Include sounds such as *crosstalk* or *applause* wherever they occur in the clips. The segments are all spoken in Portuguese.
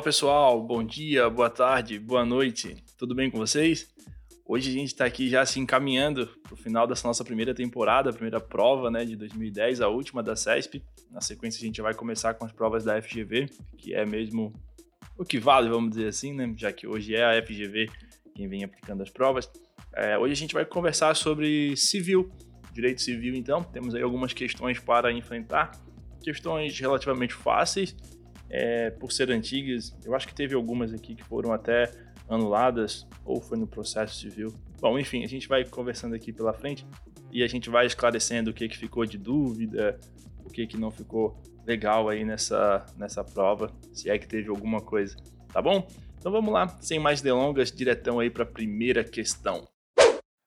Olá pessoal, bom dia, boa tarde, boa noite, tudo bem com vocês? Hoje a gente está aqui já se encaminhando para o final dessa nossa primeira temporada, a primeira prova né, de 2010, a última da CESP. Na sequência a gente vai começar com as provas da FGV, que é mesmo o que vale, vamos dizer assim, né? já que hoje é a FGV quem vem aplicando as provas. É, hoje a gente vai conversar sobre civil, direito civil então, temos aí algumas questões para enfrentar, questões relativamente fáceis é, por ser antigas. Eu acho que teve algumas aqui que foram até anuladas ou foi no processo civil. Bom, enfim, a gente vai conversando aqui pela frente e a gente vai esclarecendo o que, que ficou de dúvida, o que, que não ficou legal aí nessa, nessa prova, se é que teve alguma coisa, tá bom? Então vamos lá, sem mais delongas, diretão aí para a primeira questão.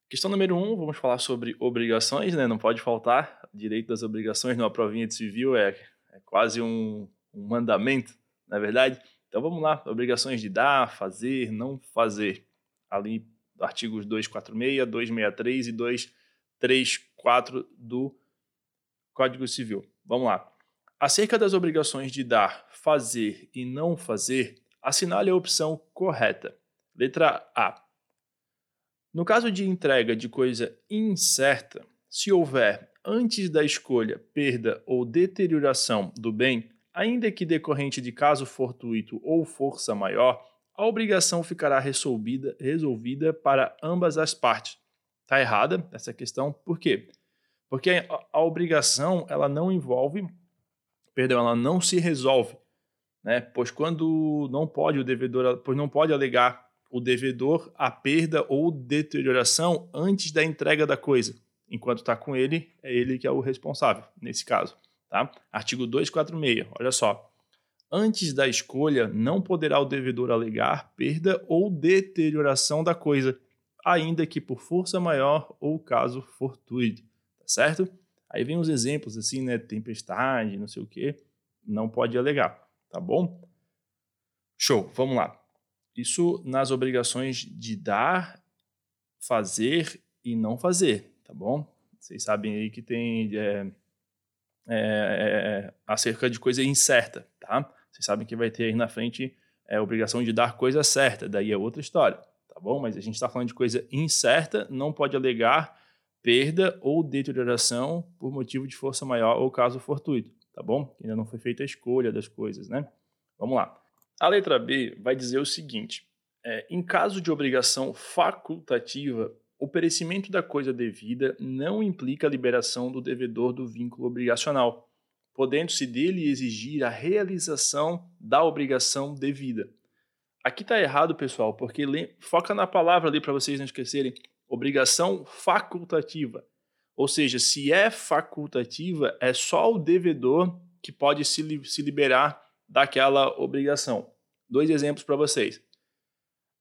Questão número um, vamos falar sobre obrigações, né? Não pode faltar. Direito das obrigações numa provinha de civil é, é quase um, um mandamento, na é verdade? Então vamos lá, obrigações de dar, fazer, não fazer. Ali, artigos 246, 263 e 234 do Código Civil. Vamos lá. Acerca das obrigações de dar, fazer e não fazer, assinale a opção correta. Letra A. No caso de entrega de coisa incerta, se houver, antes da escolha, perda ou deterioração do bem, ainda que decorrente de caso fortuito ou força maior, a obrigação ficará resolvida, resolvida para ambas as partes. Está errada essa questão, por quê? Porque a, a, obrigação ela não envolve, perdão, ela não se resolve, né? Pois quando não pode o devedor, pois não pode alegar o devedor a perda ou deterioração antes da entrega da coisa. Enquanto está com ele, é ele que é o responsável nesse caso. Tá? Artigo 246, olha só. Antes da escolha, não poderá o devedor alegar perda ou deterioração da coisa, ainda que por força maior ou caso fortuito, tá certo? Aí vem os exemplos assim, né, tempestade, não sei o quê, não pode alegar, tá bom? Show, vamos lá. Isso nas obrigações de dar, fazer e não fazer, tá bom? Vocês sabem aí que tem é, é, é, acerca de coisa incerta, tá? Vocês sabem que vai ter aí na frente é, obrigação de dar coisa certa, daí é outra história, tá bom? Mas a gente está falando de coisa incerta, não pode alegar perda ou deterioração por motivo de força maior ou caso fortuito, tá bom? Ainda não foi feita a escolha das coisas, né? Vamos lá. A letra B vai dizer o seguinte: é, em caso de obrigação facultativa, o perecimento da coisa devida não implica a liberação do devedor do vínculo obrigacional, podendo-se dele exigir a realização da obrigação devida. Aqui está errado, pessoal, porque foca na palavra ali para vocês não esquecerem. Obrigação facultativa. Ou seja, se é facultativa, é só o devedor que pode se, se liberar daquela obrigação. Dois exemplos para vocês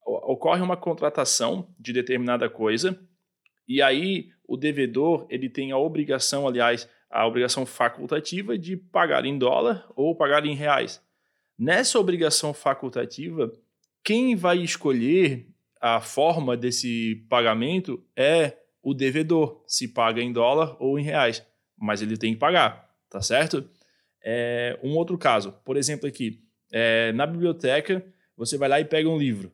ocorre uma contratação de determinada coisa e aí o devedor ele tem a obrigação, aliás, a obrigação facultativa de pagar em dólar ou pagar em reais. Nessa obrigação facultativa, quem vai escolher a forma desse pagamento é o devedor, se paga em dólar ou em reais, mas ele tem que pagar, tá certo? É, um outro caso, por exemplo, aqui, é, na biblioteca, você vai lá e pega um livro.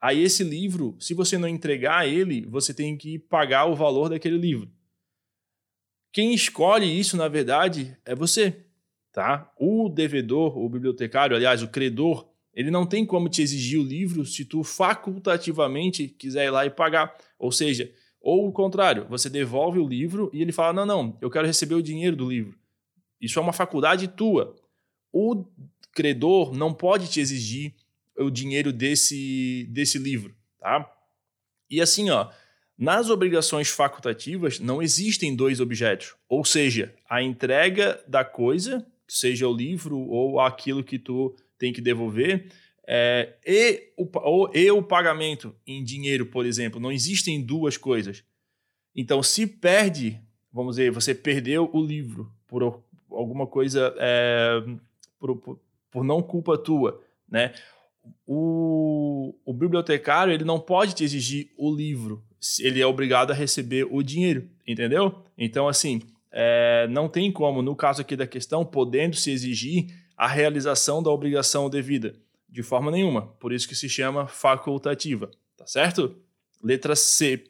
Aí esse livro, se você não entregar ele, você tem que pagar o valor daquele livro. Quem escolhe isso, na verdade, é você, tá? O devedor, o bibliotecário, aliás, o credor, ele não tem como te exigir o livro se tu facultativamente quiser ir lá e pagar. Ou seja, ou o contrário, você devolve o livro e ele fala: "Não, não, eu quero receber o dinheiro do livro". Isso é uma faculdade tua. O credor não pode te exigir o dinheiro desse, desse livro, tá? E assim, ó, nas obrigações facultativas não existem dois objetos, ou seja, a entrega da coisa, seja o livro ou aquilo que tu tem que devolver, é, e, o, ou, e o pagamento em dinheiro, por exemplo, não existem duas coisas. Então, se perde, vamos dizer, você perdeu o livro por alguma coisa, é, por, por, por não culpa tua, né? O, o bibliotecário ele não pode te exigir o livro, ele é obrigado a receber o dinheiro, entendeu? Então, assim, é, não tem como, no caso aqui da questão, podendo se exigir a realização da obrigação devida. De forma nenhuma. Por isso que se chama facultativa. Tá certo? Letra C.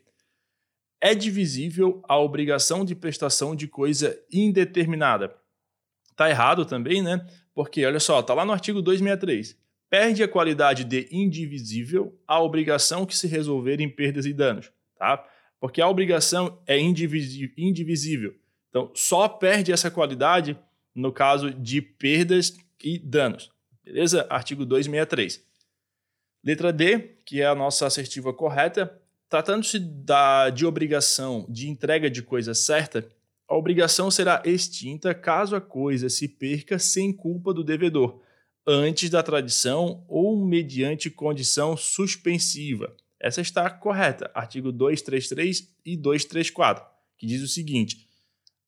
É divisível a obrigação de prestação de coisa indeterminada. Tá errado também, né? Porque, olha só, tá lá no artigo 263. Perde a qualidade de indivisível a obrigação que se resolver em perdas e danos, tá? Porque a obrigação é indivisível. Então, só perde essa qualidade no caso de perdas e danos. Beleza? Artigo 263. Letra D, que é a nossa assertiva correta, tratando-se de obrigação de entrega de coisa certa, a obrigação será extinta caso a coisa se perca sem culpa do devedor, antes da tradição ou mediante condição suspensiva. Essa está correta, artigo 233 e 234, que diz o seguinte: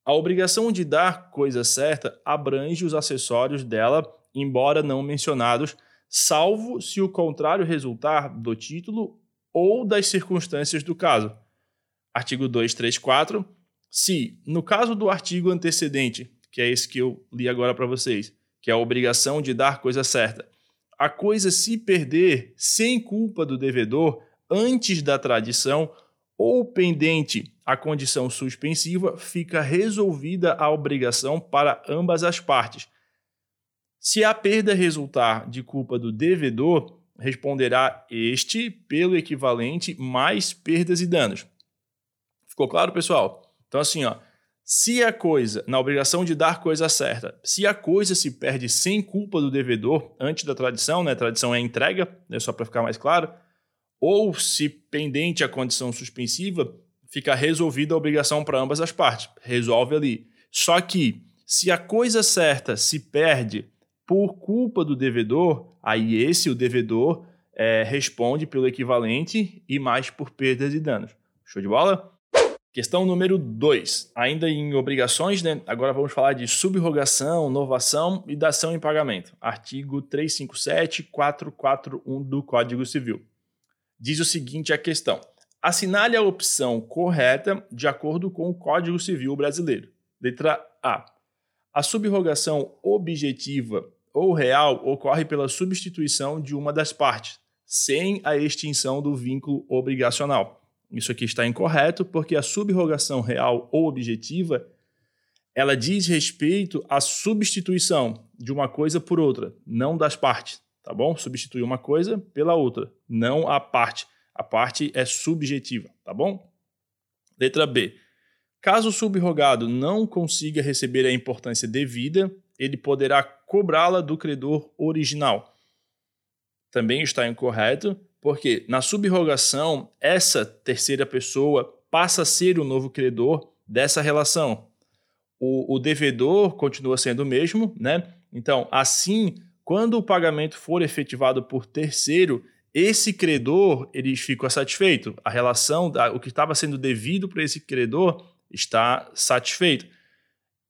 a obrigação de dar coisa certa abrange os acessórios dela, embora não mencionados, salvo se o contrário resultar do título ou das circunstâncias do caso. Artigo 234. Se, no caso do artigo antecedente, que é esse que eu li agora para vocês, que é a obrigação de dar coisa certa, a coisa se perder sem culpa do devedor antes da tradição ou pendente a condição suspensiva, fica resolvida a obrigação para ambas as partes. Se a perda resultar de culpa do devedor, responderá este pelo equivalente mais perdas e danos. Ficou claro, pessoal? Então, assim, ó, se a coisa, na obrigação de dar coisa certa, se a coisa se perde sem culpa do devedor antes da tradição, né? Tradição é entrega, né? só para ficar mais claro, ou se pendente a condição suspensiva, fica resolvida a obrigação para ambas as partes. Resolve ali. Só que se a coisa certa se perde por culpa do devedor, aí esse, o devedor, é, responde pelo equivalente e mais por perdas e danos. Show de bola? Questão número 2. Ainda em obrigações, né? agora vamos falar de subrogação, novação e dação em pagamento. Artigo 357, 441 do Código Civil. Diz o seguinte a questão. Assinale a opção correta de acordo com o Código Civil brasileiro. Letra A. A subrogação objetiva ou real ocorre pela substituição de uma das partes, sem a extinção do vínculo obrigacional. Isso aqui está incorreto, porque a subrogação real ou objetiva ela diz respeito à substituição de uma coisa por outra, não das partes, tá bom? Substituir uma coisa pela outra, não a parte. A parte é subjetiva, tá bom? Letra B. Caso o subrogado não consiga receber a importância devida, ele poderá cobrá-la do credor original. Também está incorreto, porque na subrogação, essa terceira pessoa passa a ser o novo credor dessa relação. O, o devedor continua sendo o mesmo, né? Então, assim, quando o pagamento for efetivado por terceiro, esse credor ele fica satisfeito. A relação, o que estava sendo devido para esse credor está satisfeito.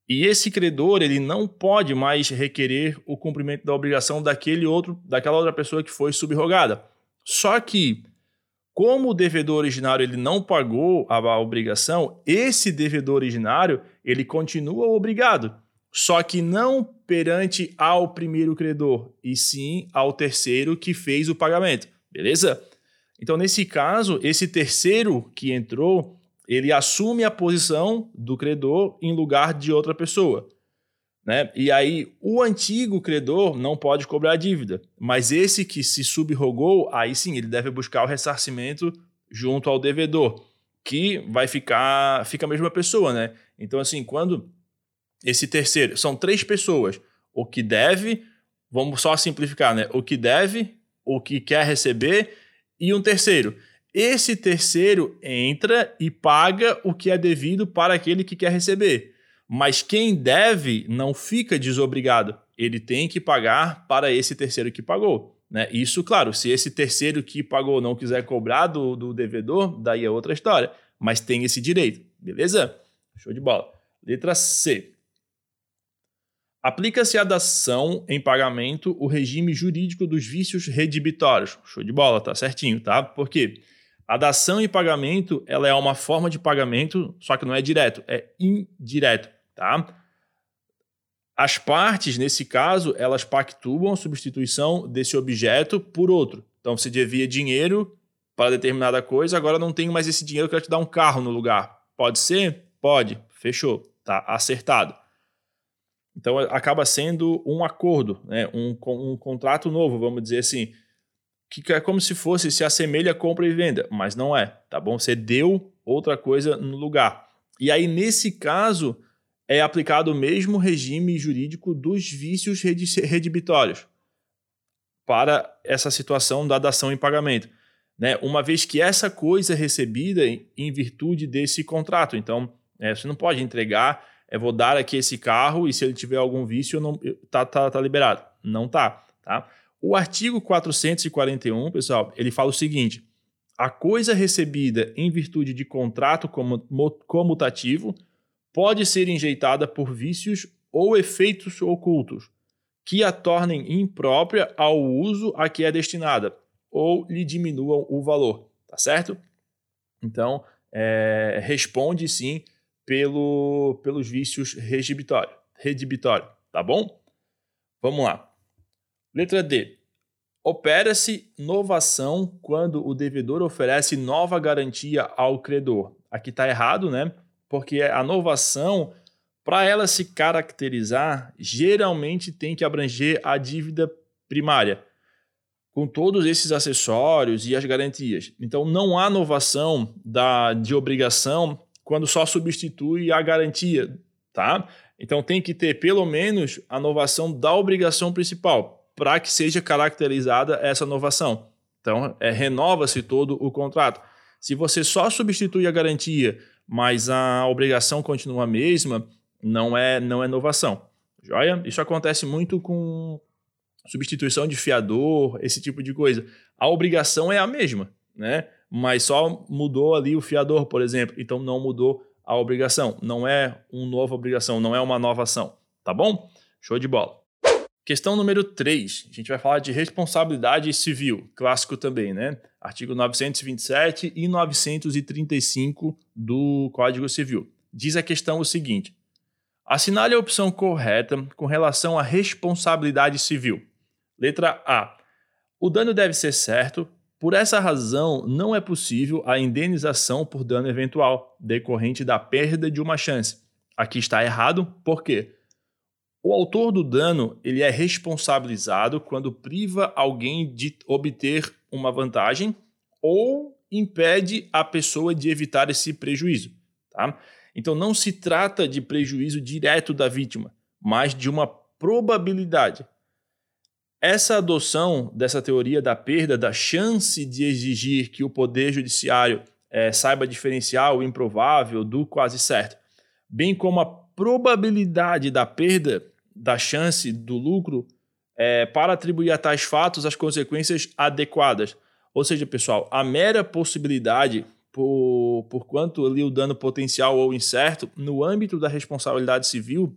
E esse credor ele não pode mais requerer o cumprimento da obrigação daquele outro, daquela outra pessoa que foi subrogada. Só que, como o devedor originário ele não pagou a, obrigação, esse devedor originário ele continua obrigado. Só que não perante ao primeiro credor, e sim ao terceiro que fez o pagamento. Beleza? Então, nesse caso, esse terceiro que entrou, ele assume a posição do credor em lugar de outra pessoa. Né? E aí, o antigo credor não pode cobrar a dívida, mas esse que se subrogou, aí sim, ele deve buscar o ressarcimento junto ao devedor, que vai ficar, fica a mesma pessoa, né? Então, assim, quando esse terceiro, são três pessoas, o que deve, vamos só simplificar, né? O que deve, o que quer receber e um terceiro. Esse terceiro entra e paga o que é devido para aquele que quer receber. Mas quem deve não fica desobrigado. Ele tem que pagar para esse terceiro que pagou. Né? Isso, claro, se esse terceiro que pagou não quiser cobrar do, do devedor, daí é outra história. Mas tem esse direito, beleza? Show de bola. Letra C. Aplica-se à dação em pagamento o regime jurídico dos vícios redibitórios. Show de bola, tá certinho, tá? Porque a dação em pagamento ela é uma forma de pagamento, só que não é direto, é indireto tá? As partes, nesse caso, elas pactuam a substituição desse objeto por outro. Então, você devia dinheiro para determinada coisa, agora não tenho mais esse dinheiro, quero te dar um carro no lugar. Pode ser? Pode. Fechou. Tá acertado. Então, acaba sendo um acordo, né? um, um contrato novo, vamos dizer assim, que é como se fosse, se assemelha compra e venda, mas não é, tá bom? Você deu outra coisa no lugar. E aí, nesse caso, é aplicado o mesmo regime jurídico dos vícios redibitórios para essa situação da dação em pagamento. Né? Uma vez que essa coisa é recebida em virtude desse contrato. Então, é, você não pode entregar, é, vou dar aqui esse carro e se ele tiver algum vício, não, tá, tá, tá liberado. Não tá, tá? O artigo 441, pessoal, ele fala o seguinte: a coisa recebida em virtude de contrato comutativo pode ser enjeitada por vícios ou efeitos ocultos que a tornem imprópria ao uso a que é destinada ou lhe diminuam o valor, tá certo? Então, é, responde sim pelo, pelos vícios redibitórios, redibitório, tá bom? Vamos lá. Letra D. Opera-se novação quando o devedor oferece nova garantia ao credor. Aqui está errado, né? Porque a novação, para ela se caracterizar, geralmente tem que abranger a dívida primária, com todos esses acessórios e as garantias. Então, não há novação da, de obrigação quando só substitui a garantia, tá? Então, tem que ter pelo menos a novação da obrigação principal para que seja caracterizada essa novação. Então, é, renova-se todo o contrato. Se você só substitui a garantia mas a obrigação continua a mesma, não é, não é inovação. Joia? Isso acontece muito com substituição de fiador, esse tipo de coisa. A obrigação é a mesma, né? Mas só mudou ali o fiador, por exemplo. Então não mudou a obrigação. Não é uma nova obrigação, não é uma nova ação. Tá bom? Show de bola. Questão número 3. A gente vai falar de responsabilidade civil, clássico também, né? Artigo 927 e 935 do Código Civil. Diz a questão o seguinte: assinale a opção correta com relação à responsabilidade civil. Letra A. O dano deve ser certo. Por essa razão, não é possível a indenização por dano eventual decorrente da perda de uma chance. Aqui está errado, por quê? O autor do dano ele é responsabilizado quando priva alguém de obter uma vantagem ou impede a pessoa de evitar esse prejuízo. Tá? Então não se trata de prejuízo direto da vítima, mas de uma probabilidade. Essa adoção dessa teoria da perda, da chance de exigir que o Poder Judiciário é, saiba diferenciar o improvável do quase certo, bem como a probabilidade da perda da chance do lucro é, para atribuir a tais fatos as consequências adequadas. Ou seja, pessoal, a mera possibilidade, por, por quanto ali o dano potencial ou incerto, no âmbito da responsabilidade civil,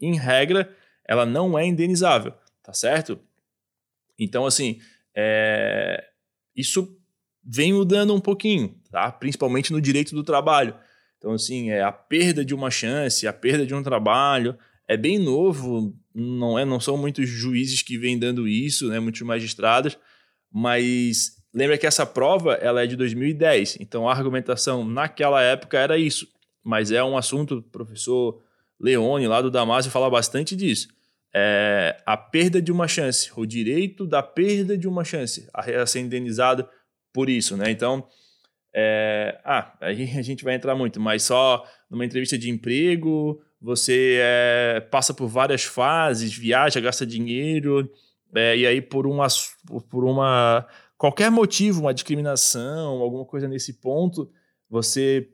em regra, ela não é indenizável, tá certo? Então, assim, é, isso vem mudando um pouquinho, tá? principalmente no direito do trabalho. Então, assim, é a perda de uma chance, a perda de um trabalho, é bem novo, não é, não são muitos juízes que vêm dando isso, né, muitos magistrados, mas lembra que essa prova ela é de 2010, então a argumentação naquela época era isso, mas é um assunto, o professor Leone lá do Damásio fala bastante disso. É a perda de uma chance, o direito da perda de uma chance a ser indenizado por isso, né? Então, é, ah, aí a gente vai entrar muito, mas só numa entrevista de emprego, você é, passa por várias fases, viaja, gasta dinheiro, é, e aí por uma, por uma qualquer motivo, uma discriminação, alguma coisa nesse ponto, você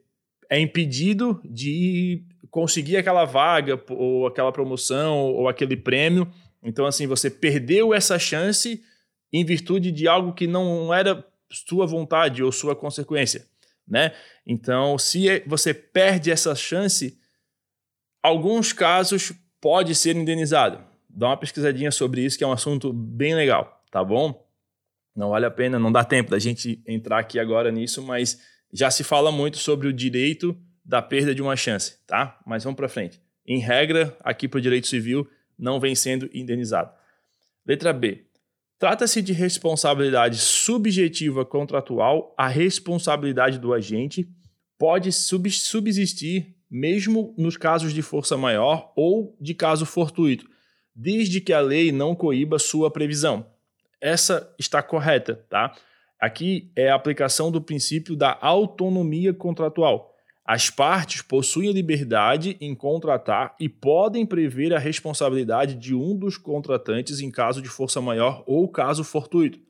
é impedido de conseguir aquela vaga ou aquela promoção ou aquele prêmio. Então assim, você perdeu essa chance em virtude de algo que não era sua vontade ou sua consequência, né? Então, se você perde essa chance, alguns casos pode ser indenizado. Dá uma pesquisadinha sobre isso, que é um assunto bem legal, tá bom? Não vale a pena, não dá tempo da gente entrar aqui agora nisso, mas já se fala muito sobre o direito da perda de uma chance, tá? Mas vamos para frente. Em regra, aqui para o direito civil, não vem sendo indenizado. Letra B. Trata-se de responsabilidade subjetiva contratual, a responsabilidade do agente pode subsistir mesmo nos casos de força maior ou de caso fortuito, desde que a lei não coíba sua previsão. Essa está correta, tá? Aqui é a aplicação do princípio da autonomia contratual. As partes possuem liberdade em contratar e podem prever a responsabilidade de um dos contratantes em caso de força maior ou caso fortuito,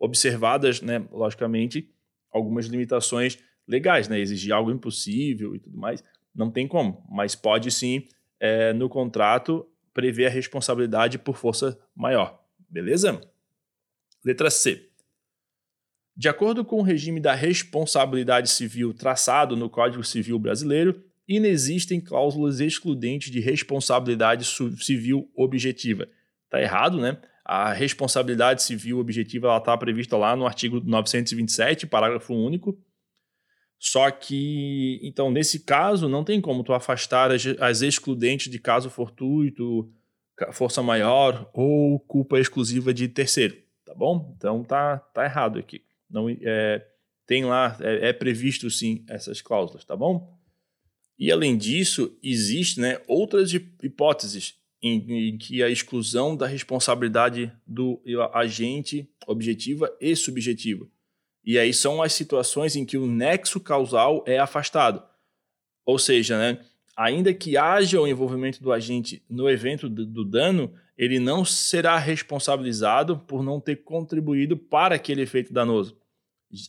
observadas, né, logicamente, algumas limitações legais, né, exigir algo impossível e tudo mais, não tem como, mas pode sim, é, no contrato, prever a responsabilidade por força maior, beleza? Letra C. De acordo com o regime da responsabilidade civil traçado no Código Civil Brasileiro, inexistem cláusulas excludentes de responsabilidade civil objetiva. Está errado, né? A responsabilidade civil objetiva está prevista lá no artigo 927, parágrafo único. Só que, então, nesse caso, não tem como tu afastar as, as excludentes de caso fortuito, força maior ou culpa exclusiva de terceiro, tá bom? Então tá, tá errado aqui. Não é, tem lá, é, é, previsto sim essas cláusulas, tá bom? E além disso, existe né, outras hipóteses em, em que a exclusão da responsabilidade do agente objetiva e subjetiva. E aí são as situações em que o nexo causal é afastado. Ou seja, né, ainda que haja o envolvimento do agente no evento do, do dano, ele não será responsabilizado por não ter contribuído para aquele efeito danoso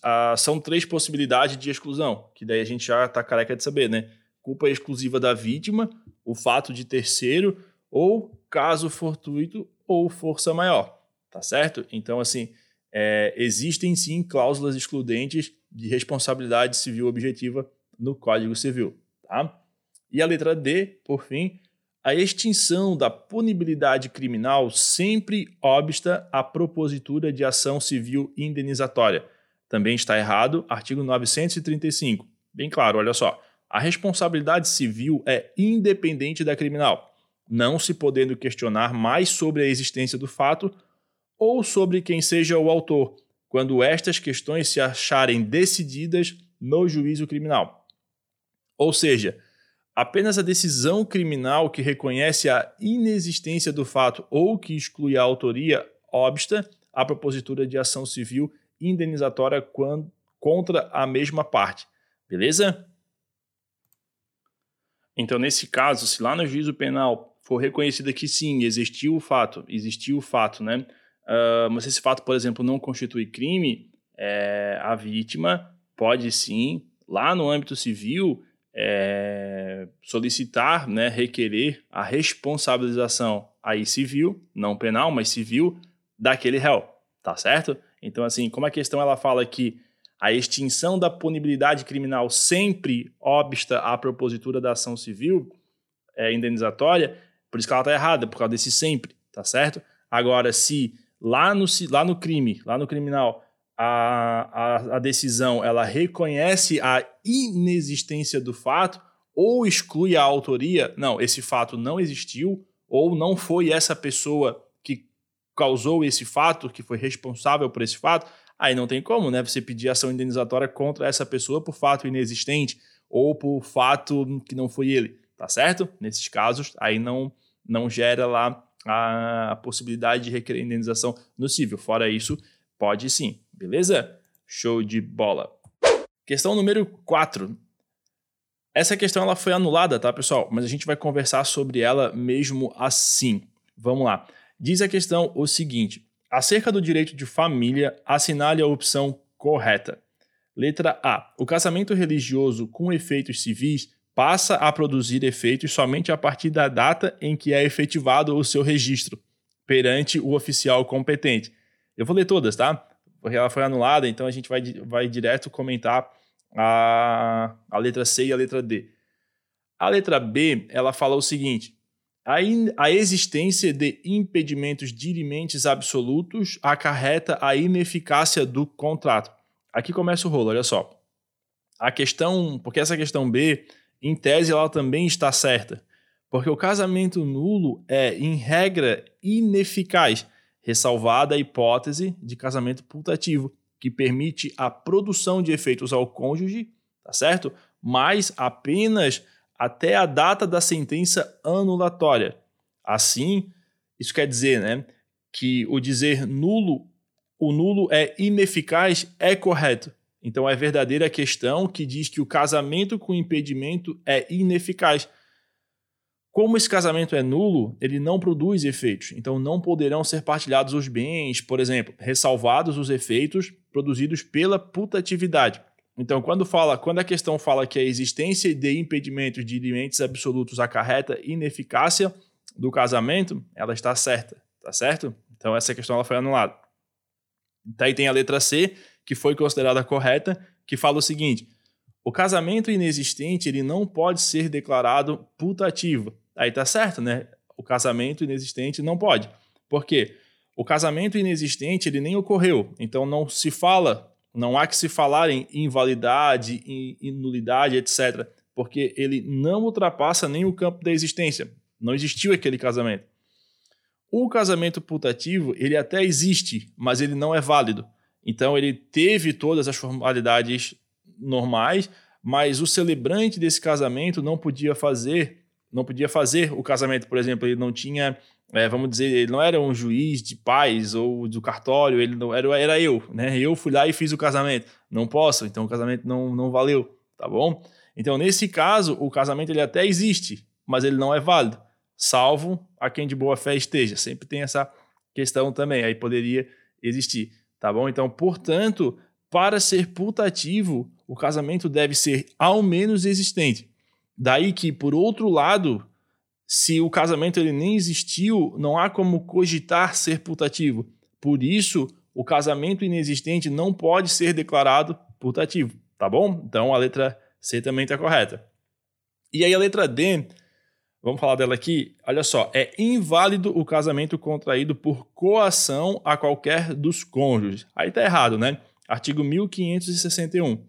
ah, são três possibilidades de exclusão, que daí a gente já está careca de saber, né? Culpa exclusiva da vítima, o fato de terceiro, ou caso fortuito ou força maior, tá certo? Então, assim, é, existem sim cláusulas excludentes de responsabilidade civil objetiva no Código Civil, tá? E a letra D, por fim, a extinção da punibilidade criminal sempre obsta à propositura de ação civil indenizatória também está errado. Artigo 935. Bem claro, olha só. A responsabilidade civil é independente da criminal, não se podendo questionar mais sobre a existência do fato ou sobre quem seja o autor, quando estas questões se acharem decididas no juízo criminal. Ou seja, apenas a decisão criminal que reconhece a inexistência do fato ou que exclui a autoria obsta à propositura de ação civil indenizatória quando, contra a mesma parte. Beleza? Então, nesse caso, se lá no juízo penal for reconhecido que sim, existiu o fato, existiu o fato, né? Uh, mas esse fato, por exemplo, não constitui crime, é, a vítima pode sim, lá no âmbito civil, é, solicitar, né, requerer a responsabilização aí civil, não penal, mas civil, daquele réu, tá certo? Então, assim, como a questão ela fala que a extinção da punibilidade criminal sempre obsta à propositura da ação civil é, indenizatória, por isso que ela está errada, por causa desse sempre, tá certo? Agora, se lá no, lá no crime, lá no criminal, a, a, a decisão ela reconhece a inexistência do fato ou exclui a autoria, não, esse fato não existiu ou não foi essa pessoa causou esse fato, que foi responsável por esse fato, aí não tem como, né? Você pedir ação indenizatória contra essa pessoa por fato inexistente ou por fato que não foi ele, tá certo? Nesses casos, aí não, não gera lá a possibilidade de requerer indenização no civil. Fora isso, pode sim, beleza? Show de bola. Questão número 4. Essa questão ela foi anulada, tá, pessoal? Mas a gente vai conversar sobre ela mesmo assim. Vamos lá. Diz a questão o seguinte: acerca do direito de família, assinale a opção correta. Letra A. O casamento religioso com efeitos civis passa a produzir efeitos somente a partir da data em que é efetivado o seu registro perante o oficial competente. Eu vou ler todas, tá? Porque ela foi anulada, então a gente vai, vai direto comentar a, a letra C e a letra D. A letra B, ela fala o seguinte: a, existência de impedimentos dirimentes absolutos acarreta a ineficácia do contrato. Aqui começa o rolo, olha só. A questão, porque essa questão B, em tese, ela também está certa. Porque o casamento nulo é, em regra, ineficaz, ressalvada a hipótese de casamento putativo, que permite a produção de efeitos ao cônjuge, tá certo? Mas apenas até a data da sentença anulatória. Assim, isso quer dizer, né, que o dizer nulo, o nulo é ineficaz é correto. Então é verdadeira a questão que diz que o casamento com impedimento é ineficaz como esse casamento é nulo, ele não produz efeitos, então não poderão ser partilhados os bens, por exemplo, ressalvados os efeitos produzidos pela putatividade. Então, quando fala, quando a questão fala que a existência de impedimentos de limites absolutos acarreta ineficácia do casamento, ela está certa, tá certo? Então essa questão ela foi anulada. Daí tem a letra C, que foi considerada correta, que fala o seguinte: o casamento inexistente ele não pode ser declarado putativo, Aí tá certo, né? O casamento inexistente não pode. Por quê? O casamento inexistente ele nem ocorreu, então não se fala, não há que se falar em invalidade, em nulidade, etc. Porque ele não ultrapassa nem o campo da existência. Não existiu aquele casamento. O casamento putativo, ele até existe, mas ele não é válido. Então ele teve todas as formalidades normais, mas o celebrante desse casamento não podia fazer não podia fazer o casamento, por exemplo, ele não tinha, é, vamos dizer, ele não era um juiz de paz ou do cartório, ele não era, era eu, né? Eu fui lá e fiz o casamento. Não posso, então o casamento não, não valeu, tá bom? Então, nesse caso, o casamento ele até existe, mas ele não é válido, salvo a quem de boa fé esteja. Sempre tem essa questão também, aí poderia existir, tá bom? Então, portanto, para ser putativo, o casamento deve ser ao menos existente. Daí que, por outro lado, se o casamento ele nem existiu, não há como cogitar ser putativo. Por isso, o casamento inexistente não pode ser declarado putativo, tá bom? Então a letra C também está correta. E aí a letra D, vamos falar dela aqui. Olha só, é inválido o casamento contraído por coação a qualquer dos cônjuges. Aí tá errado, né? Artigo 1561.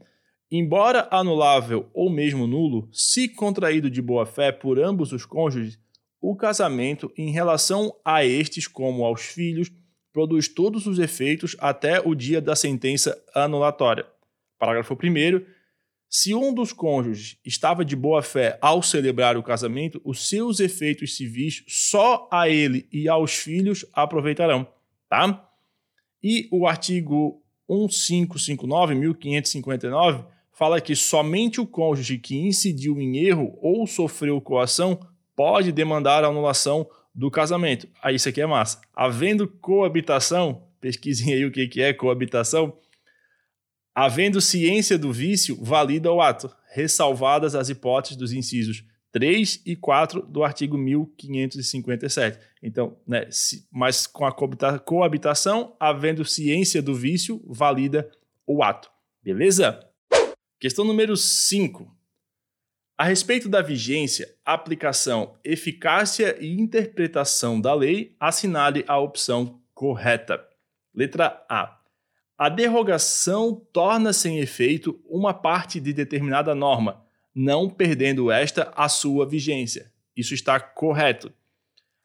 Embora anulável ou mesmo nulo, se contraído de boa-fé por ambos os cônjuges, o casamento, em relação a estes como aos filhos, produz todos os efeitos até o dia da sentença anulatória. Parágrafo 1. Se um dos cônjuges estava de boa fé ao celebrar o casamento, os seus efeitos civis só a ele e aos filhos aproveitarão, tá? E o artigo 1559, 1559, fala que somente o cônjuge que incidiu em erro ou sofreu coação pode demandar a anulação do casamento. Aí ah, isso aqui é massa. Havendo coabitação, pesquisem aí o que é coabitação. Havendo ciência do vício, valida o ato, ressalvadas as hipóteses dos incisos 3 e 4 do artigo 1557. Então, né, se, mas com a coabitação, havendo ciência do vício, valida o ato. Beleza? Questão número 5. A respeito da vigência, aplicação, eficácia e interpretação da lei, assinale a opção correta. Letra A. A derrogação torna sem efeito uma parte de determinada norma, não perdendo esta a sua vigência. Isso está correto.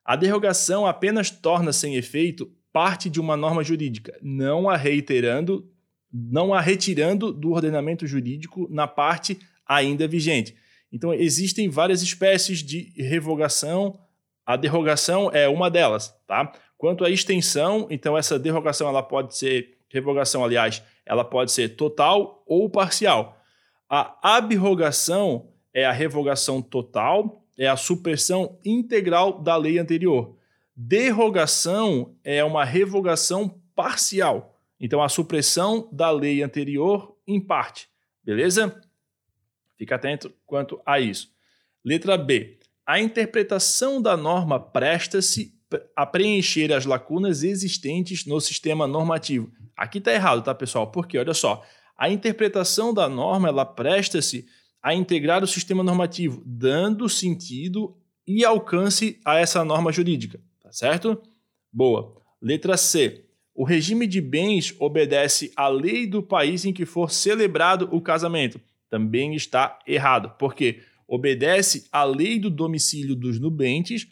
A derrogação apenas torna sem efeito parte de uma norma jurídica, não a reiterando não a retirando do ordenamento jurídico na parte ainda vigente. Então, existem várias espécies de revogação, a derrogação é uma delas, tá? Quanto à extensão, então essa derrogação ela pode ser revogação, aliás, ela pode ser total ou parcial. A abrogação é a revogação total, é a supressão integral da lei anterior. Derrogação é uma revogação parcial. Então, a supressão da lei anterior em parte. Beleza? Fica atento quanto a isso. Letra B. A interpretação da norma presta-se a preencher as lacunas existentes no sistema normativo. Aqui está errado, tá, pessoal? Porque, olha só, a interpretação da norma ela presta-se a integrar o sistema normativo, dando sentido e alcance a essa norma jurídica, tá certo? Boa. Letra C. O regime de bens obedece à lei do país em que for celebrado o casamento. Também está errado, porque obedece à lei do domicílio dos nubentes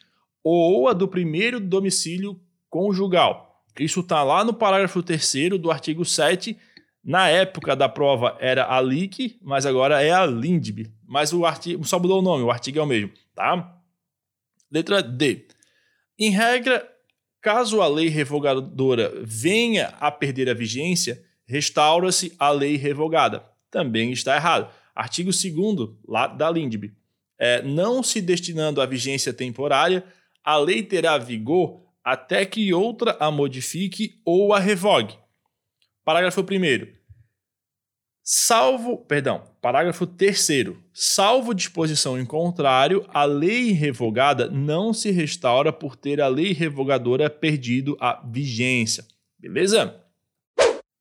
ou a do primeiro domicílio conjugal. Isso está lá no parágrafo 3 do artigo 7. Na época da prova era a LIC, mas agora é a LINDB. Mas o artigo só mudou o nome, o artigo é o mesmo, tá? Letra D. Em regra, caso a lei revogadora venha a perder a vigência, restaura-se a lei revogada. Também está errado. Artigo 2 lá da LINDB. É, não se destinando à vigência temporária, a lei terá vigor até que outra a modifique ou a revogue. Parágrafo 1 Salvo, perdão, parágrafo 3 Salvo disposição em contrário, a lei revogada não se restaura por ter a lei revogadora perdido a vigência. Beleza?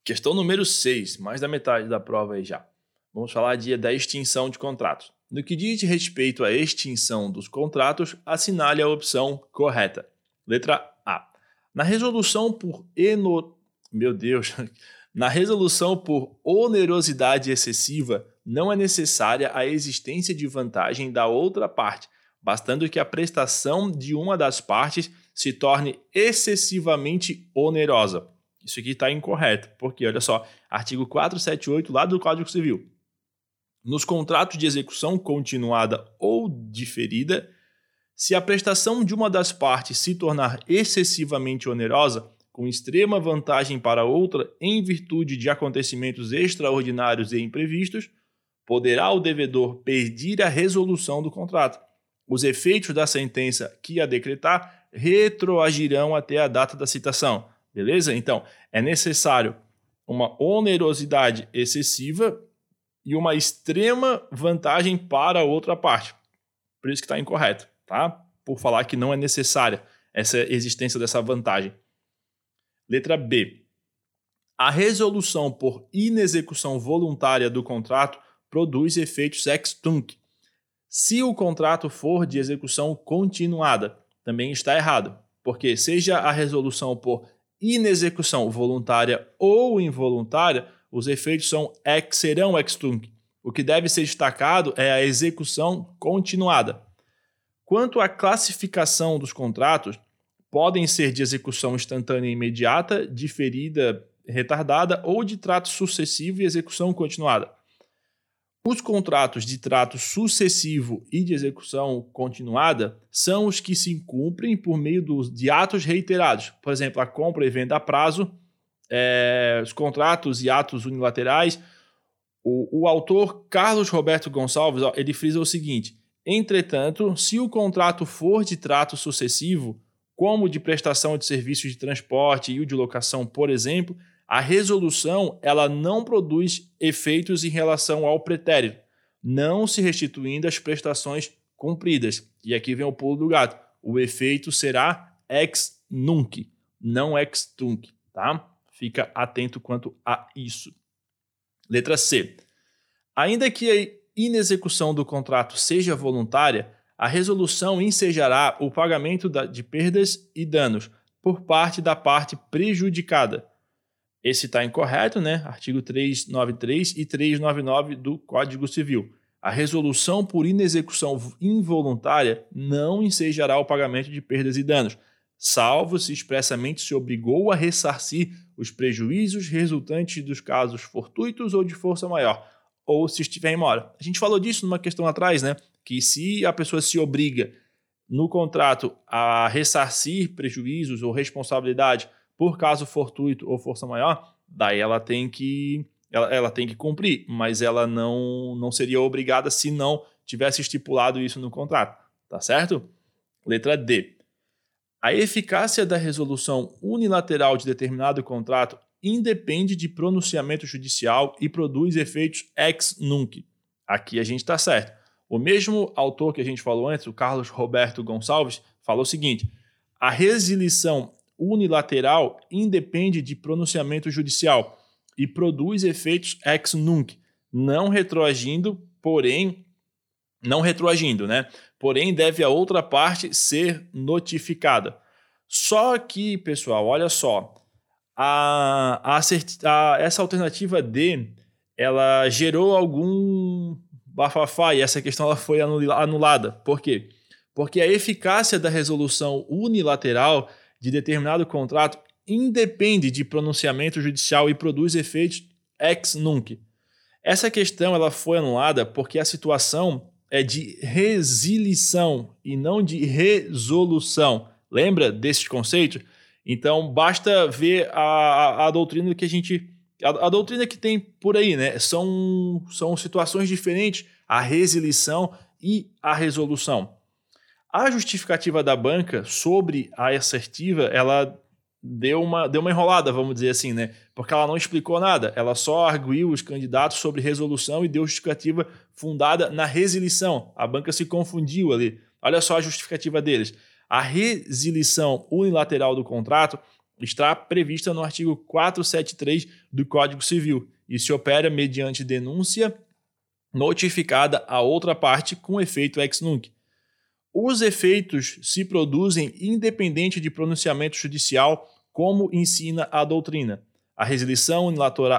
Questão número 6, mais da metade da prova aí já. Vamos falar dia da extinção de contratos. No que diz respeito à extinção dos contratos, assinale a opção correta. Letra A. Na resolução por eno... Meu Deus, *laughs* na resolução por onerosidade excessiva, não é necessária a existência de vantagem da outra parte, bastando que a prestação de uma das partes se torne excessivamente onerosa. Isso aqui está incorreto, porque olha só, artigo 478 lá do Código Civil. Nos contratos de execução continuada ou diferida, se a prestação de uma das partes se tornar excessivamente onerosa, com extrema vantagem para outra em virtude de acontecimentos extraordinários e imprevistos, poderá o devedor pedir a resolução do contrato. Os efeitos da sentença que a decretar retroagirão até a data da citação. Beleza? Então, é necessário uma onerosidade excessiva e uma extrema vantagem para a outra parte. Por isso que está incorreto, tá? Por falar que não é necessária essa existência dessa vantagem. Letra B. A resolução por inexecução voluntária do contrato produz efeitos ex tunc. Se o contrato for de execução continuada, também está errado, porque seja a resolução por inexecução voluntária ou involuntária, os efeitos são ex, serão ex tunc. O que deve ser destacado é a execução continuada. Quanto à classificação dos contratos, podem ser de execução instantânea imediata, diferida, retardada ou de trato sucessivo e execução continuada. Os contratos de trato sucessivo e de execução continuada são os que se cumprem por meio de atos reiterados. Por exemplo, a compra e venda a prazo, é, os contratos e atos unilaterais. O, o autor Carlos Roberto Gonçalves ele frisa o seguinte: entretanto, se o contrato for de trato sucessivo, como de prestação de serviços de transporte e o de locação, por exemplo, a resolução ela não produz efeitos em relação ao pretérito, não se restituindo as prestações cumpridas. E aqui vem o pulo do gato. O efeito será ex nunc, não ex tunc, tá? Fica atento quanto a isso. Letra C. Ainda que a inexecução do contrato seja voluntária, a resolução ensejará o pagamento de perdas e danos por parte da parte prejudicada esse está incorreto, né? Artigo 393 e 399 do Código Civil. A resolução por inexecução involuntária não ensejará o pagamento de perdas e danos, salvo se expressamente se obrigou a ressarcir os prejuízos resultantes dos casos fortuitos ou de força maior, ou se estiver em mora. A gente falou disso numa questão atrás, né? Que se a pessoa se obriga no contrato a ressarcir prejuízos ou responsabilidade por caso fortuito ou força maior, daí ela tem que ela, ela tem que cumprir, mas ela não não seria obrigada se não tivesse estipulado isso no contrato, tá certo? Letra D. A eficácia da resolução unilateral de determinado contrato independe de pronunciamento judicial e produz efeitos ex nunc. Aqui a gente está certo. O mesmo autor que a gente falou antes, o Carlos Roberto Gonçalves, falou o seguinte: a resilição unilateral independe de pronunciamento judicial e produz efeitos ex nunc, não retroagindo, porém não retroagindo, né? Porém deve a outra parte ser notificada. Só que, pessoal, olha só, a, a, a essa alternativa D, ela gerou algum bafafá e essa questão ela foi anulada. Por quê? Porque a eficácia da resolução unilateral de determinado contrato independe de pronunciamento judicial e produz efeitos ex nunc. Essa questão ela foi anulada porque a situação é de resilição e não de resolução. Lembra desses conceitos? Então basta ver a, a, a doutrina que a gente. A, a, doutrina que tem por aí, né? São, são situações diferentes, a resilição e a resolução. A justificativa da banca sobre a assertiva, ela deu uma, deu uma enrolada, vamos dizer assim, né? Porque ela não explicou nada, ela só arguiu os candidatos sobre resolução e deu justificativa fundada na resilição. A banca se confundiu ali. Olha só a justificativa deles. A resilição unilateral do contrato está prevista no artigo 473 do Código Civil e se opera mediante denúncia notificada a outra parte com efeito ex nunc. Os efeitos se produzem independente de pronunciamento judicial, como ensina a doutrina. A resilição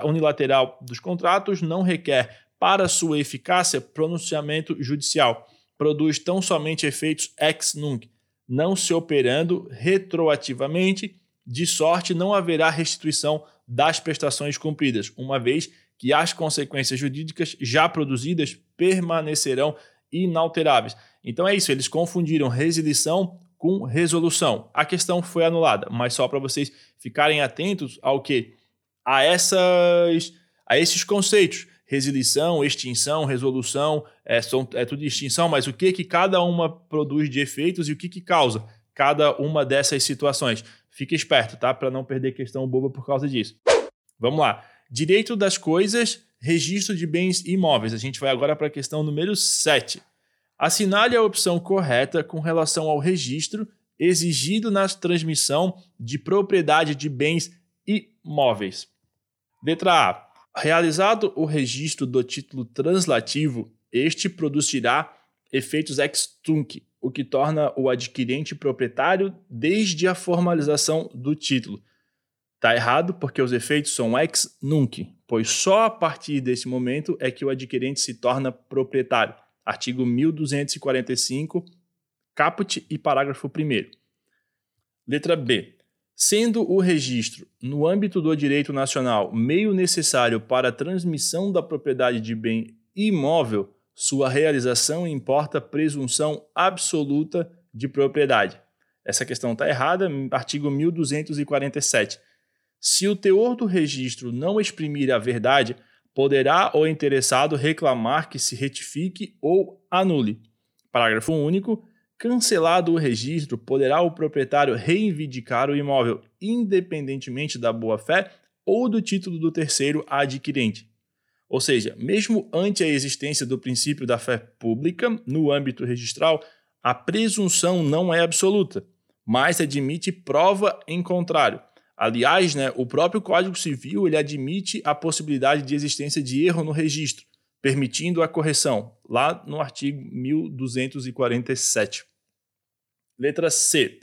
unilateral dos contratos não requer, para sua eficácia, pronunciamento judicial. Produz tão somente efeitos ex nunc, não se operando retroativamente, de sorte não haverá restituição das prestações cumpridas, uma vez que as consequências jurídicas já produzidas permanecerão inalteráveis. Então é isso, eles confundiram resilição com resolução. A questão foi anulada, mas só para vocês ficarem atentos ao que a essas a esses conceitos, resilição, extinção, resolução, é, são, é tudo extinção, mas o que que cada uma produz de efeitos e o que que causa cada uma dessas situações. Fique esperto, tá? Para não perder questão boba por causa disso. Vamos lá. Direito das coisas, registro de bens imóveis. A gente vai agora para a questão número 7. Assinale a opção correta com relação ao registro exigido na transmissão de propriedade de bens imóveis. Letra A. Realizado o registro do título translativo, este produzirá efeitos ex tunc, o que torna o adquirente proprietário desde a formalização do título. Está errado porque os efeitos são ex nunc, pois só a partir desse momento é que o adquirente se torna proprietário artigo 1245, caput e parágrafo 1. Letra B. Sendo o registro, no âmbito do direito nacional, meio necessário para a transmissão da propriedade de bem imóvel, sua realização importa presunção absoluta de propriedade. Essa questão está errada, artigo 1247. Se o teor do registro não exprimir a verdade, poderá o interessado reclamar que se retifique ou anule. Parágrafo único. Cancelado o registro, poderá o proprietário reivindicar o imóvel, independentemente da boa-fé ou do título do terceiro adquirente. Ou seja, mesmo ante a existência do princípio da fé pública no âmbito registral, a presunção não é absoluta, mas admite prova em contrário. Aliás, né, o próprio Código Civil ele admite a possibilidade de existência de erro no registro, permitindo a correção, lá no artigo 1247. Letra C.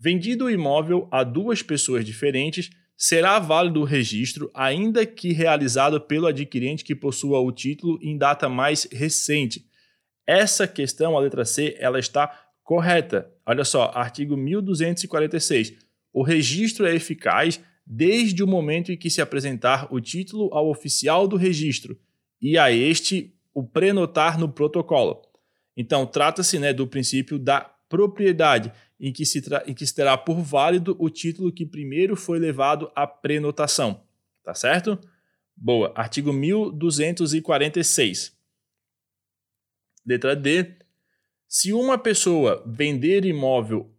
Vendido o imóvel a duas pessoas diferentes, será válido o registro, ainda que realizado pelo adquirente que possua o título em data mais recente. Essa questão, a letra C, ela está correta. Olha só, artigo 1246 o registro é eficaz desde o momento em que se apresentar o título ao oficial do registro e a este o prenotar no protocolo. Então, trata-se né, do princípio da propriedade, em que, se em que se terá por válido o título que primeiro foi levado à prenotação. Tá certo? Boa. Artigo 1246. Letra D. Se uma pessoa vender imóvel.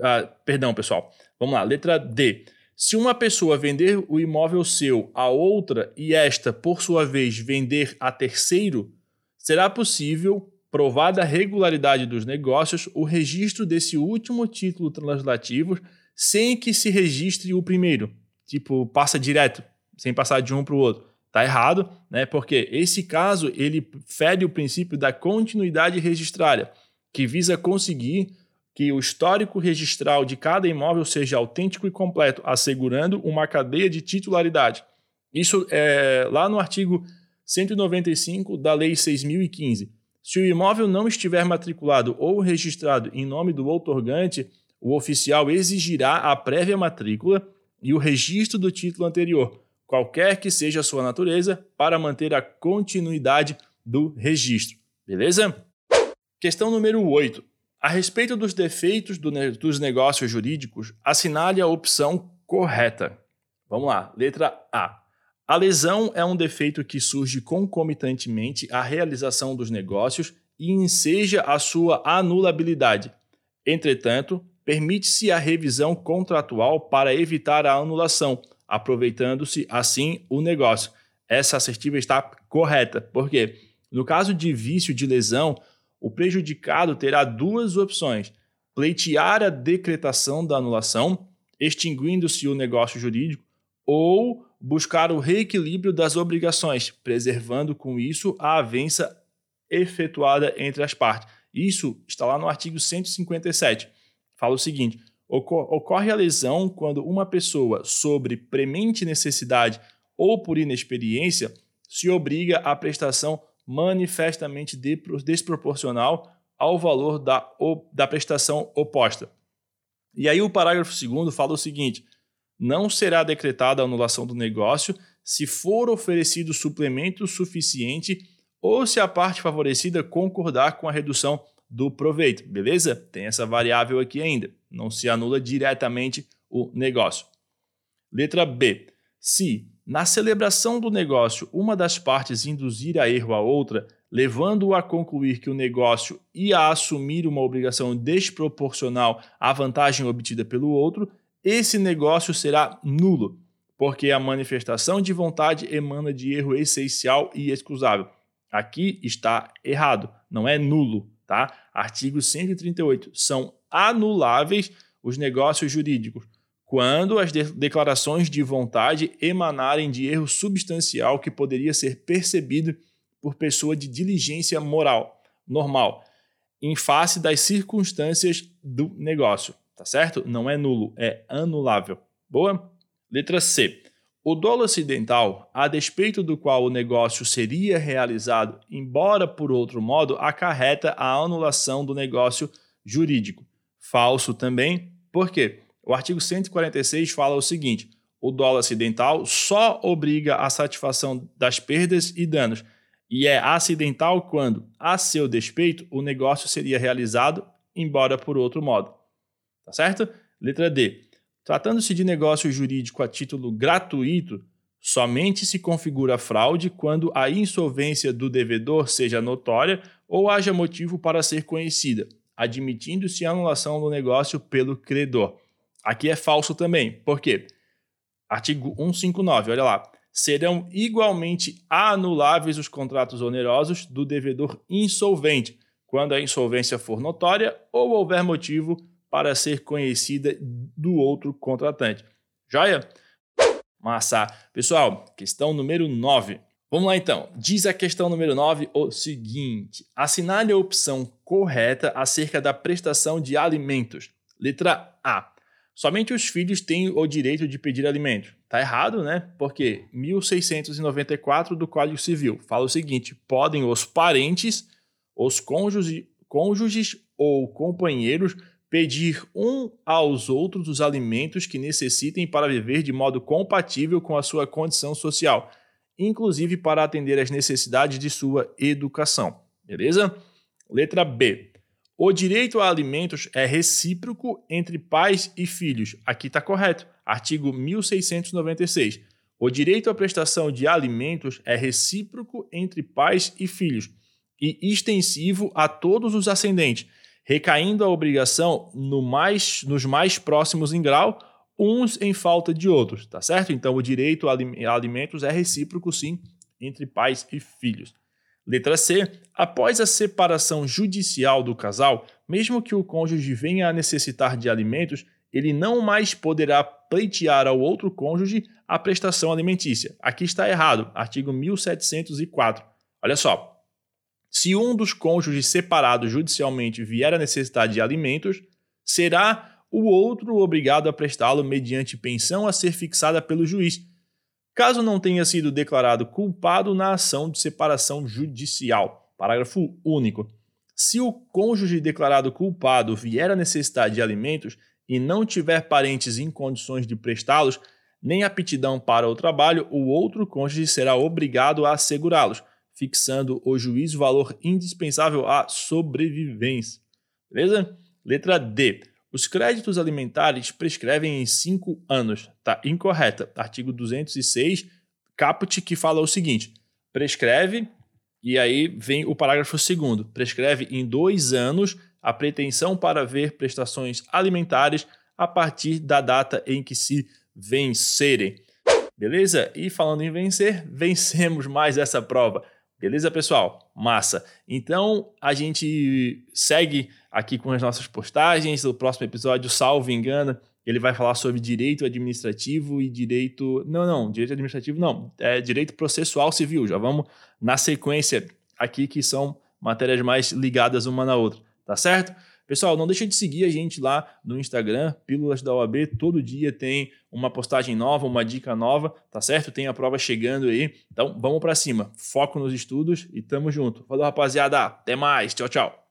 Ah, perdão, pessoal. Vamos lá, letra D. Se uma pessoa vender o imóvel seu a outra e esta, por sua vez, vender a terceiro, será possível, provada a regularidade dos negócios, o registro desse último título translativo sem que se registre o primeiro. Tipo, passa direto, sem passar de um para o outro. Tá errado, né? Porque esse caso ele fere o princípio da continuidade registrária, que visa conseguir que o histórico registral de cada imóvel seja autêntico e completo, assegurando uma cadeia de titularidade. Isso é lá no artigo 195 da Lei 6015. Se o imóvel não estiver matriculado ou registrado em nome do outorgante, o oficial exigirá a prévia matrícula e o registro do título anterior, qualquer que seja a sua natureza, para manter a continuidade do registro. Beleza? Questão número 8. A respeito dos defeitos do ne dos negócios jurídicos, assinale a opção correta. Vamos lá. Letra A. A lesão é um defeito que surge concomitantemente à realização dos negócios e enseja a sua anulabilidade. Entretanto, permite-se a revisão contratual para evitar a anulação, aproveitando-se assim o negócio. Essa assertiva está correta, porque no caso de vício de lesão, o prejudicado terá duas opções: pleitear a decretação da anulação, extinguindo-se o negócio jurídico, ou buscar o reequilíbrio das obrigações, preservando com isso a avença efetuada entre as partes. Isso está lá no artigo 157. Fala o seguinte: ocorre a lesão quando uma pessoa, sobre premente necessidade ou por inexperiência, se obriga à prestação manifestamente desproporcional ao valor da, da prestação oposta. E aí o parágrafo 2 fala o seguinte: não será decretada a anulação do negócio se for oferecido suplemento suficiente ou se a parte favorecida concordar com a redução do proveito, beleza? Tem essa variável aqui ainda. Não se anula diretamente o negócio. Letra B. Se, na celebração do negócio, uma das partes induzir a erro a outra, levando-o a concluir que o negócio ia assumir uma obrigação desproporcional à vantagem obtida pelo outro, esse negócio será nulo, porque a manifestação de vontade emana de erro essencial e excusável. Aqui está errado, não é nulo, tá? Artigo 138. São anuláveis os negócios jurídicos quando as de declarações de vontade emanarem de erro substancial que poderia ser percebido por pessoa de diligência moral normal, em face das circunstâncias do negócio tá certo? Não é nulo, é anulável. Boa? Letra C. O dolo acidental, a despeito do qual o negócio seria realizado, embora por outro modo, acarreta a anulação do negócio jurídico. Falso também, por quê? O artigo 146 fala o seguinte: o dolo acidental só obriga a satisfação das perdas e danos, e é acidental quando, a seu despeito, o negócio seria realizado, embora por outro modo. Tá certo? Letra D. Tratando-se de negócio jurídico a título gratuito, somente se configura fraude quando a insolvência do devedor seja notória ou haja motivo para ser conhecida, admitindo-se a anulação do negócio pelo credor. Aqui é falso também. Por quê? Artigo 159, olha lá. Serão igualmente anuláveis os contratos onerosos do devedor insolvente, quando a insolvência for notória ou houver motivo para ser conhecida do outro contratante. Joia? Massa. Pessoal, questão número 9. Vamos lá então. Diz a questão número 9 o seguinte: assinale a opção correta acerca da prestação de alimentos. Letra A. Somente os filhos têm o direito de pedir alimentos. Tá errado, né? Porque 1694 do Código Civil fala o seguinte: podem os parentes, os cônjuges, cônjuges ou companheiros pedir um aos outros os alimentos que necessitem para viver de modo compatível com a sua condição social, inclusive para atender às necessidades de sua educação. Beleza? Letra B. O direito a alimentos é recíproco entre pais e filhos. Aqui está correto. Artigo 1696. O direito à prestação de alimentos é recíproco entre pais e filhos e extensivo a todos os ascendentes recaindo a obrigação no mais, nos mais próximos em grau, uns em falta de outros, tá certo? Então, o direito a alimentos é recíproco, sim, entre pais e filhos. Letra C. Após a separação judicial do casal, mesmo que o cônjuge venha a necessitar de alimentos, ele não mais poderá pleitear ao outro cônjuge a prestação alimentícia. Aqui está errado, artigo 1704. Olha só, se um dos cônjuges separados judicialmente vier a necessitar de alimentos, será o outro obrigado a prestá-lo mediante pensão a ser fixada pelo juiz. Caso não tenha sido declarado culpado na ação de separação judicial. Parágrafo único. Se o cônjuge declarado culpado vier a necessitar de alimentos e não tiver parentes em condições de prestá-los, nem aptidão para o trabalho, o outro cônjuge será obrigado a assegurá-los, fixando o juiz o valor indispensável à sobrevivência. Beleza? Letra D. Os créditos alimentares prescrevem em 5 anos. Tá incorreta. Artigo 206, caput, que fala o seguinte: prescreve, e aí vem o parágrafo segundo. Prescreve em dois anos a pretensão para ver prestações alimentares a partir da data em que se vencerem. Beleza? E falando em vencer, vencemos mais essa prova. Beleza, pessoal? Massa. Então a gente segue aqui com as nossas postagens. O próximo episódio, salvo engano, ele vai falar sobre direito administrativo e direito. Não, não, direito administrativo não. É direito processual civil. Já vamos na sequência aqui, que são matérias mais ligadas uma na outra. Tá certo? Pessoal, não deixa de seguir a gente lá no Instagram, Pílulas da OAB. Todo dia tem uma postagem nova, uma dica nova, tá certo? Tem a prova chegando aí. Então, vamos para cima. Foco nos estudos e tamo junto. Falou, rapaziada. Até mais. Tchau, tchau.